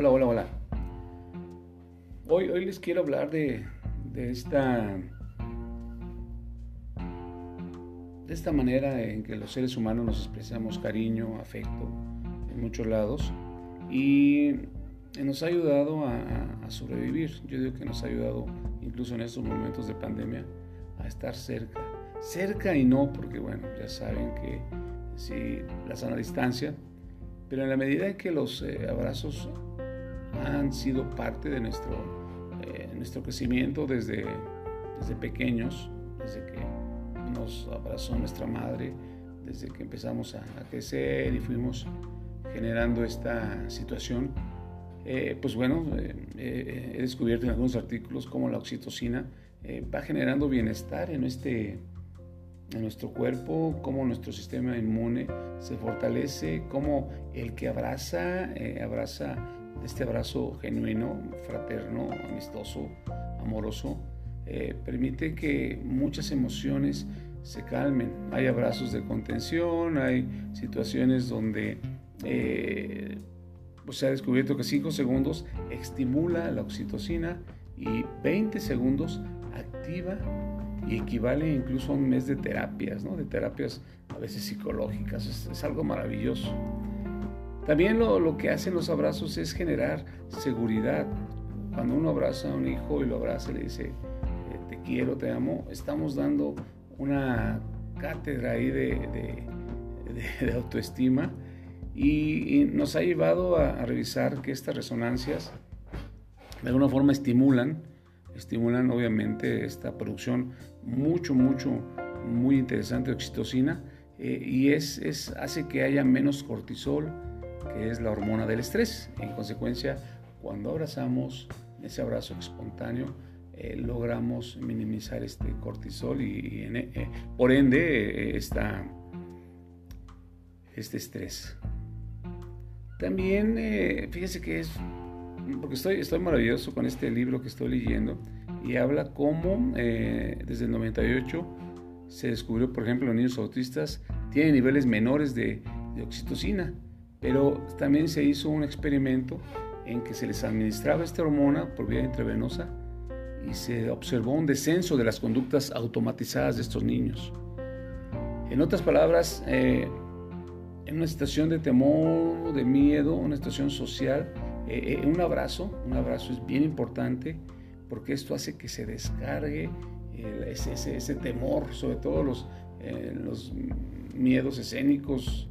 Hola, hola, hola. Hoy, hoy les quiero hablar de, de esta de esta manera en que los seres humanos nos expresamos cariño, afecto en muchos lados y nos ha ayudado a, sobrevivir. Yo digo que nos ha ayudado incluso en estos momentos de pandemia a estar cerca. Cerca y no, porque bueno, ya saben que si la sana distancia, pero en la medida en que los eh, abrazos han sido parte de nuestro, eh, nuestro crecimiento desde, desde pequeños, desde que nos abrazó nuestra madre, desde que empezamos a, crecer y fuimos generando esta situación, eh, pues bueno, he descubierto en algunos artículos cómo la oxitocina va generando bienestar en este en nuestro cuerpo, cómo nuestro sistema inmune se fortalece, cómo el que abraza, eh, abraza este abrazo genuino, fraterno, amistoso, amoroso, eh, permite que muchas emociones se calmen. Hay abrazos de contención, hay situaciones donde eh, pues se ha descubierto que 5 segundos estimula la oxitocina y 20 segundos activa y equivale incluso a un mes de terapias, ¿no? de terapias a veces psicológicas. Es, algo maravilloso. También lo, lo, que hacen los abrazos es generar seguridad. Cuando uno abraza a un hijo y lo abraza y le dice, eh, te quiero, te amo, estamos dando una cátedra ahí de, de, autoestima y, nos ha llevado a, a revisar que estas resonancias de alguna forma estimulan estimulan obviamente esta producción mucho, mucho, muy interesante de oxitocina eh, y es, es, hace que haya menos cortisol, que es la hormona del estrés. En consecuencia, cuando abrazamos, ese abrazo espontáneo, eh, logramos minimizar este cortisol y, eh, por ende esta, este estrés. También, fíjese que es porque estoy, estoy maravilloso con este libro que estoy leyendo y habla cómo eh, desde el 98 se descubrió, por ejemplo, los niños autistas tienen niveles menores de, oxitocina, pero también se hizo un experimento en que se les administraba esta hormona por vía intravenosa y se observó un descenso de las conductas automatizadas de estos niños. En otras palabras, eh, en una situación de temor, de miedo, una situación social, eh, eh, un abrazo, un abrazo es bien importante porque esto hace que se descargue ese, temor, sobre todo los, eh, miedos escénicos.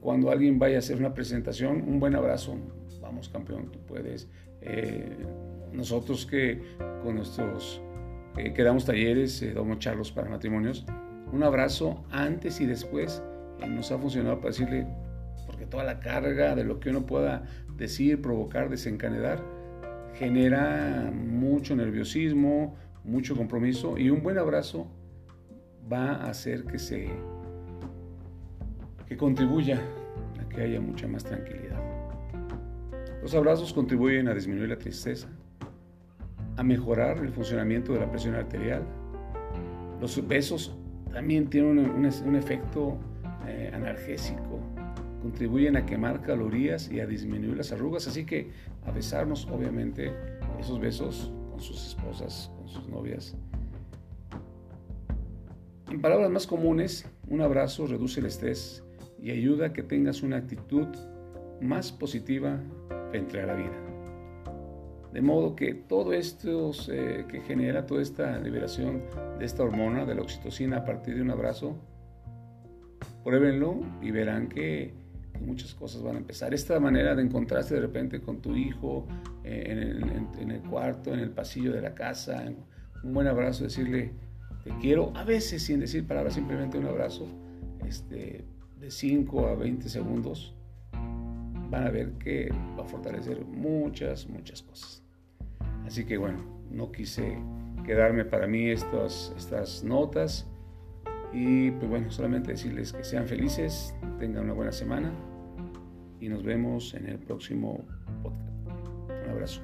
cuando alguien vaya a hacer una presentación, un buen abrazo, vamos campeón, tú puedes. nosotros que con nuestros, que damos talleres, damos charlos para matrimonios, un abrazo antes y después nos ha funcionado para decirle, porque toda la carga de lo que uno pueda decir, provocar, desencadenar, genera mucho nerviosismo, mucho compromiso y un buen abrazo va a hacer que se que contribuya a que haya mucha más tranquilidad. Los abrazos contribuyen a disminuir la tristeza, a mejorar el funcionamiento de la presión arterial. Los besos también tienen un, efecto eh, analgésico contribuyen a quemar calorías y a disminuir las arrugas, así que a besarnos, obviamente, esos besos con sus esposas, con sus novias. En palabras más comunes, un abrazo reduce el estrés y ayuda a que tengas una actitud más positiva frente a la vida. De modo que todo esto que genera toda esta liberación de esta hormona, de la oxitocina a partir de un abrazo, pruébenlo y verán que muchas cosas van a empezar. Esta manera de encontrarse de repente con tu hijo eh, en, el, cuarto, en el pasillo de la casa, un buen abrazo, decirle te quiero, a veces sin decir palabras, simplemente un abrazo este, de 5 a 20 segundos, van a ver que va a fortalecer muchas, muchas cosas. Así que bueno, no quise quedarme para mí estas, estas notas. Y pues bueno, solamente decirles que sean felices, tengan una buena semana y nos vemos en el próximo podcast. Un abrazo.